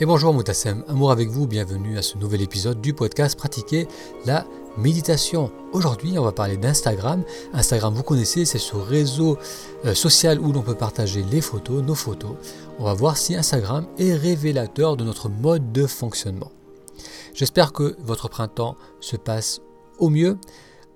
Et bonjour Moutassem, amour avec vous, bienvenue à ce nouvel épisode du podcast Pratiquer la méditation. Aujourd'hui, on va parler d'Instagram. Instagram, vous connaissez, c'est ce réseau euh, social où l'on peut partager les photos, nos photos. On va voir si Instagram est révélateur de notre mode de fonctionnement. J'espère que votre printemps se passe au mieux.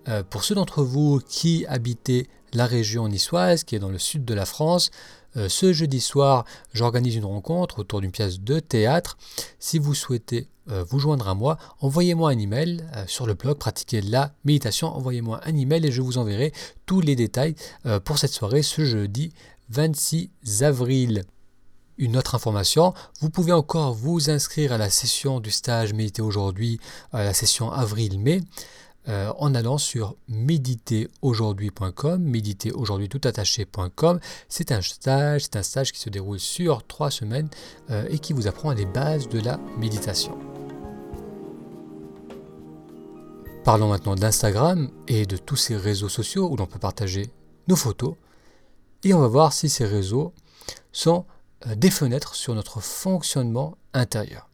Euh, pour ceux d'entre vous qui habitez la région niçoise, qui est dans le sud de la France, euh, ce jeudi soir, j'organise une rencontre autour d'une pièce de théâtre. Si vous souhaitez euh, vous joindre à moi, envoyez-moi un email euh, sur le blog Pratiquer la méditation. Envoyez-moi un email et je vous enverrai tous les détails pour cette soirée ce jeudi 26 avril. Une autre information, vous pouvez encore vous inscrire à la session du stage Méditer aujourd'hui, à la session avril-mai. Euh, en allant sur méditeraujourd'hui.com, méditeraujourd'hui C'est un stage, c'est un stage qui se déroule sur trois semaines euh, et qui vous apprend les bases de la méditation. Parlons maintenant d'Instagram et de tous ces réseaux sociaux où l'on peut partager nos photos. Et on va voir si ces réseaux sont euh, des fenêtres sur notre fonctionnement intérieur.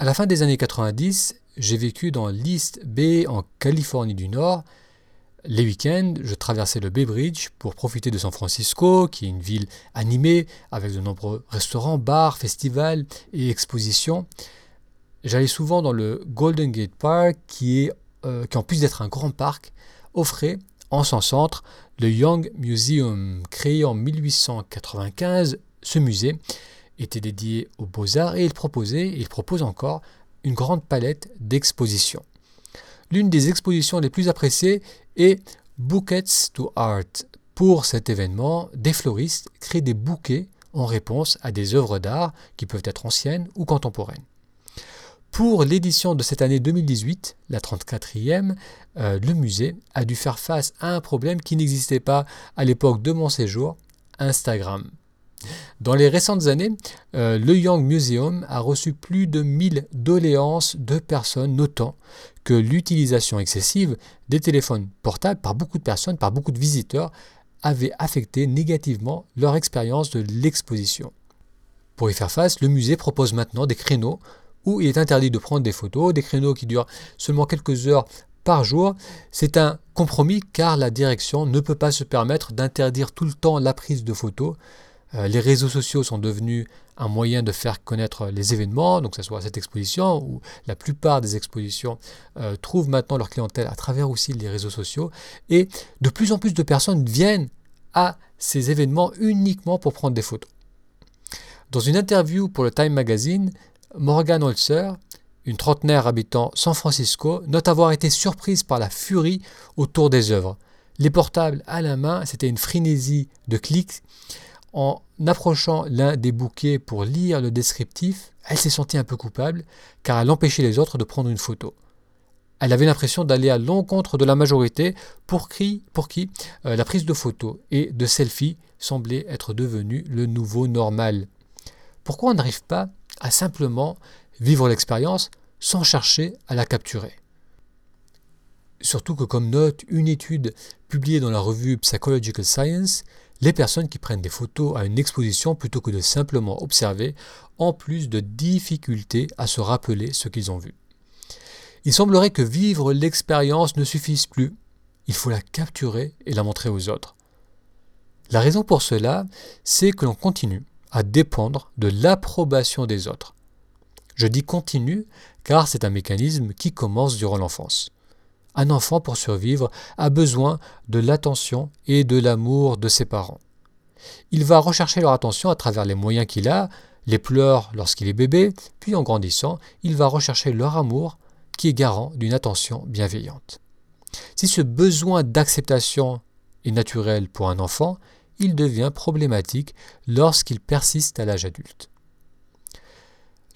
À la fin des années 90, j'ai vécu dans l'East Bay en Californie du Nord. Les week-ends, je traversais le Bay Bridge pour profiter de San Francisco, qui est une ville animée avec de nombreux restaurants, bars, festivals et expositions. J'allais souvent dans le Golden Gate Park, qui, est, euh, qui en plus d'être un grand parc, offrait en son centre le Young Museum, créé en 1895. Ce musée était dédié aux beaux-arts et il proposait, et il propose encore, une grande palette d'expositions. L'une des expositions les plus appréciées est Bouquets to Art. Pour cet événement, des floristes créent des bouquets en réponse à des œuvres d'art qui peuvent être anciennes ou contemporaines. Pour l'édition de cette année 2018, la 34e, euh, le musée a dû faire face à un problème qui n'existait pas à l'époque de mon séjour, Instagram. Dans les récentes années, euh, le Young Museum a reçu plus de 1000 doléances de personnes notant que l'utilisation excessive des téléphones portables par beaucoup de personnes, par beaucoup de visiteurs, avait affecté négativement leur expérience de l'exposition. Pour y faire face, le musée propose maintenant des créneaux où il est interdit de prendre des photos, des créneaux qui durent seulement quelques heures par jour. C'est un compromis car la direction ne peut pas se permettre d'interdire tout le temps la prise de photos. Euh, les réseaux sociaux sont devenus un moyen de faire connaître les événements, donc que ce soit cette exposition, où la plupart des expositions euh, trouvent maintenant leur clientèle à travers aussi les réseaux sociaux, et de plus en plus de personnes viennent à ces événements uniquement pour prendre des photos. Dans une interview pour le Time Magazine, Morgan Holzer, une trentenaire habitant San Francisco, note avoir été surprise par la furie autour des œuvres. Les portables à la main, c'était une frénésie de clics en approchant l'un des bouquets pour lire le descriptif, elle s'est sentie un peu coupable car elle empêchait les autres de prendre une photo. Elle avait l'impression d'aller à l'encontre de la majorité pour qui, euh, la prise de photos et de selfies semblait être devenue le nouveau normal. Pourquoi on n'arrive pas à simplement vivre l'expérience sans chercher à la capturer? Surtout que comme note une étude publiée dans la revue Psychological Science, les personnes qui prennent des photos à une exposition plutôt que de simplement observer ont plus de difficultés à se rappeler ce qu'ils ont vu. Il semblerait que vivre l'expérience ne suffise plus. Il faut la capturer et la montrer aux autres. La raison pour cela, c'est que l'on continue à dépendre de l'approbation des autres. Je dis continue car c'est un mécanisme qui commence durant l'enfance. Un enfant, pour survivre, a besoin de l'attention et de l'amour de ses parents. Il va rechercher leur attention à travers les moyens qu'il a, les pleurs lorsqu'il est bébé, puis en grandissant, il va rechercher leur amour qui est garant d'une attention bienveillante. Si ce besoin d'acceptation est naturel pour un enfant, il devient problématique lorsqu'il persiste à l'âge adulte.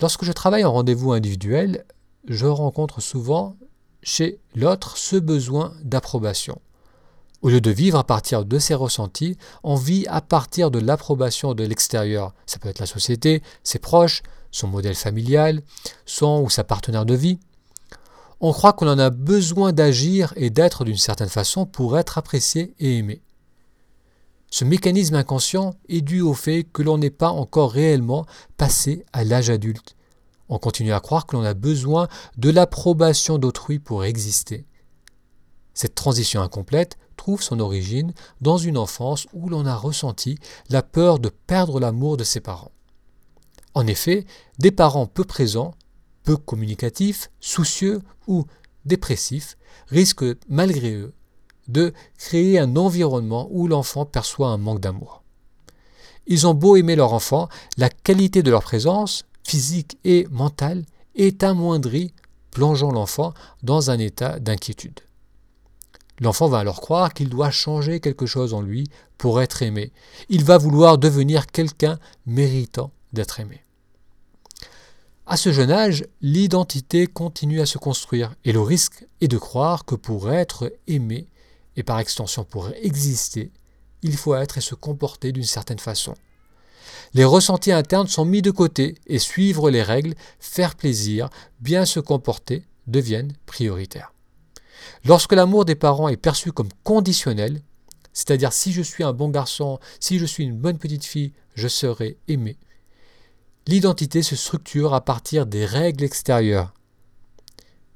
Lorsque je travaille en rendez-vous individuel, je rencontre souvent chez l'autre ce besoin d'approbation. Au lieu de vivre à partir de ses ressentis, on vit à partir de l'approbation de l'extérieur. Ça peut être la société, ses proches, son modèle familial, son ou sa partenaire de vie. On croit qu'on en a besoin d'agir et d'être d'une certaine façon pour être apprécié et aimé. Ce mécanisme inconscient est dû au fait que l'on n'est pas encore réellement passé à l'âge adulte. On continue à croire que l'on a besoin de l'approbation d'autrui pour exister. Cette transition incomplète trouve son origine dans une enfance où l'on a ressenti la peur de perdre l'amour de ses parents. En effet, des parents peu présents, peu communicatifs, soucieux ou dépressifs risquent malgré eux de créer un environnement où l'enfant perçoit un manque d'amour. Ils ont beau aimer leur enfant, la qualité de leur présence, physique et mentale, est amoindrie, plongeant l'enfant dans un état d'inquiétude. L'enfant va alors croire qu'il doit changer quelque chose en lui pour être aimé. Il va vouloir devenir quelqu'un méritant d'être aimé. À ce jeune âge, l'identité continue à se construire et le risque est de croire que pour être aimé, et par extension pour exister, il faut être et se comporter d'une certaine façon. Les ressentis internes sont mis de côté et suivre les règles, faire plaisir, bien se comporter deviennent prioritaires. Lorsque l'amour des parents est perçu comme conditionnel, c'est-à-dire si je suis un bon garçon, si je suis une bonne petite fille, je serai aimé, l'identité se structure à partir des règles extérieures.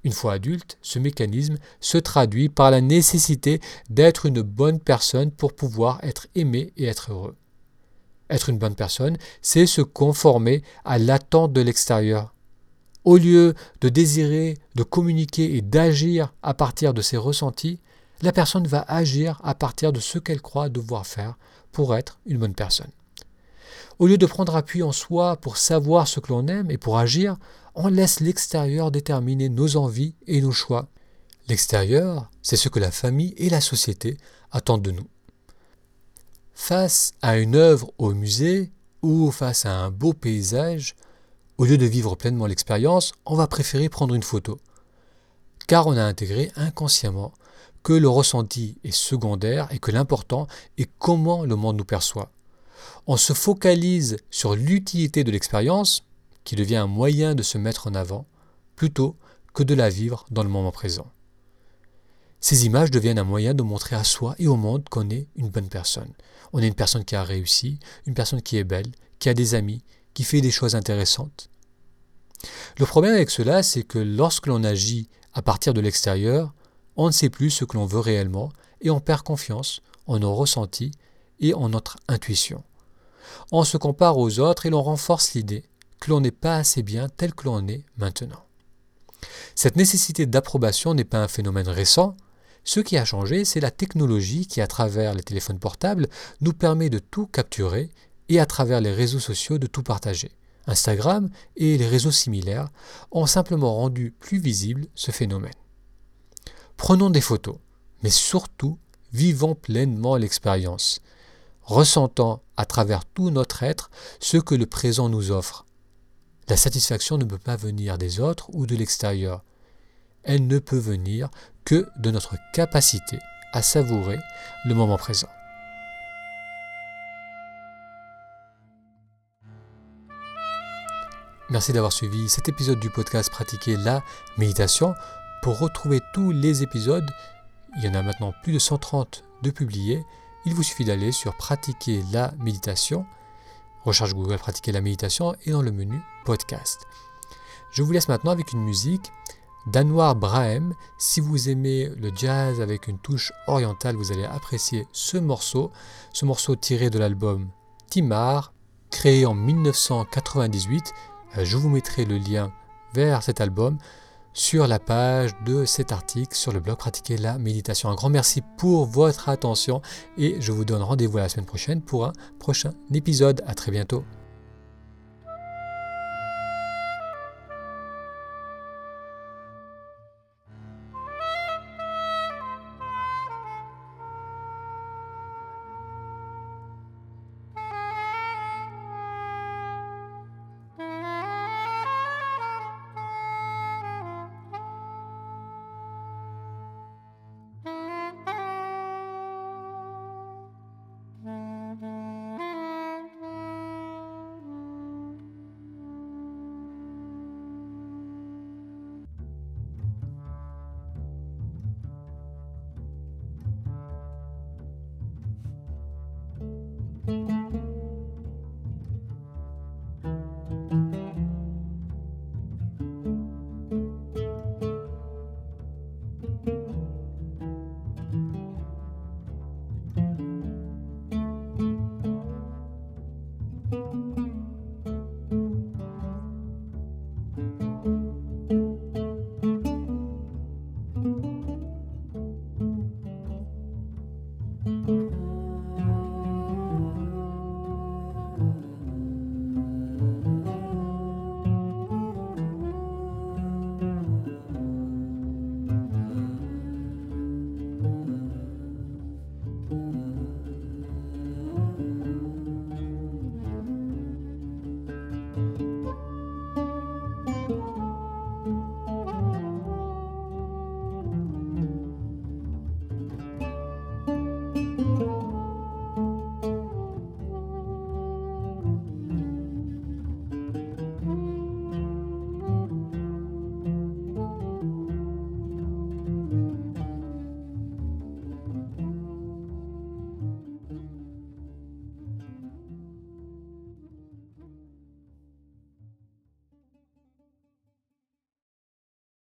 Une fois adulte, ce mécanisme se traduit par la nécessité d'être une bonne personne pour pouvoir être aimé et être heureux. Être une bonne personne, c'est se conformer à l'attente de l'extérieur. Au lieu de désirer, de communiquer et d'agir à partir de ses ressentis, la personne va agir à partir de ce qu'elle croit devoir faire pour être une bonne personne. Au lieu de prendre appui en soi pour savoir ce que l'on aime et pour agir, on laisse l'extérieur déterminer nos envies et nos choix. L'extérieur, c'est ce que la famille et la société attendent de nous. Face à une œuvre au musée ou face à un beau paysage, au lieu de vivre pleinement l'expérience, on va préférer prendre une photo. Car on a intégré inconsciemment que le ressenti est secondaire et que l'important est comment le monde nous perçoit. On se focalise sur l'utilité de l'expérience qui devient un moyen de se mettre en avant, plutôt que de la vivre dans le moment présent. Ces images deviennent un moyen de montrer à soi et au monde qu'on est une bonne personne. On est une personne qui a réussi, une personne qui est belle, qui a des amis, qui fait des choses intéressantes. Le problème avec cela, c'est que lorsque l'on agit à partir de l'extérieur, on ne sait plus ce que l'on veut réellement et on perd confiance en nos ressentis et en notre intuition. On se compare aux autres et l'on renforce l'idée que l'on n'est pas assez bien tel que l'on est maintenant. Cette nécessité d'approbation n'est pas un phénomène récent. Ce qui a changé, c'est la technologie qui, à travers les téléphones portables, nous permet de tout capturer et à travers les réseaux sociaux de tout partager. Instagram et les réseaux similaires ont simplement rendu plus visible ce phénomène. Prenons des photos, mais surtout vivons pleinement l'expérience, ressentant à travers tout notre être ce que le présent nous offre, la satisfaction ne peut pas venir des autres ou de l'extérieur. Elle ne peut venir que de notre capacité à savourer le moment présent. Merci d'avoir suivi cet épisode du podcast Pratiquer la méditation. Pour retrouver tous les épisodes, il y en a maintenant plus de 130 de publiés. Il vous suffit d'aller sur Pratiquer la méditation recherche Google pratiquer la méditation et dans le menu podcast. Je vous laisse maintenant avec une musique d'Anwar Brahem. Si vous aimez le jazz avec une touche orientale, vous allez apprécier ce morceau. Ce morceau tiré de l'album Timar, créé en 1998. Euh, je vous mettrai le lien vers cet album sur la page de cet article sur le blog Pratiquer la méditation. Un grand merci pour votre attention et je vous donne rendez-vous la semaine prochaine pour un prochain épisode. À très bientôt.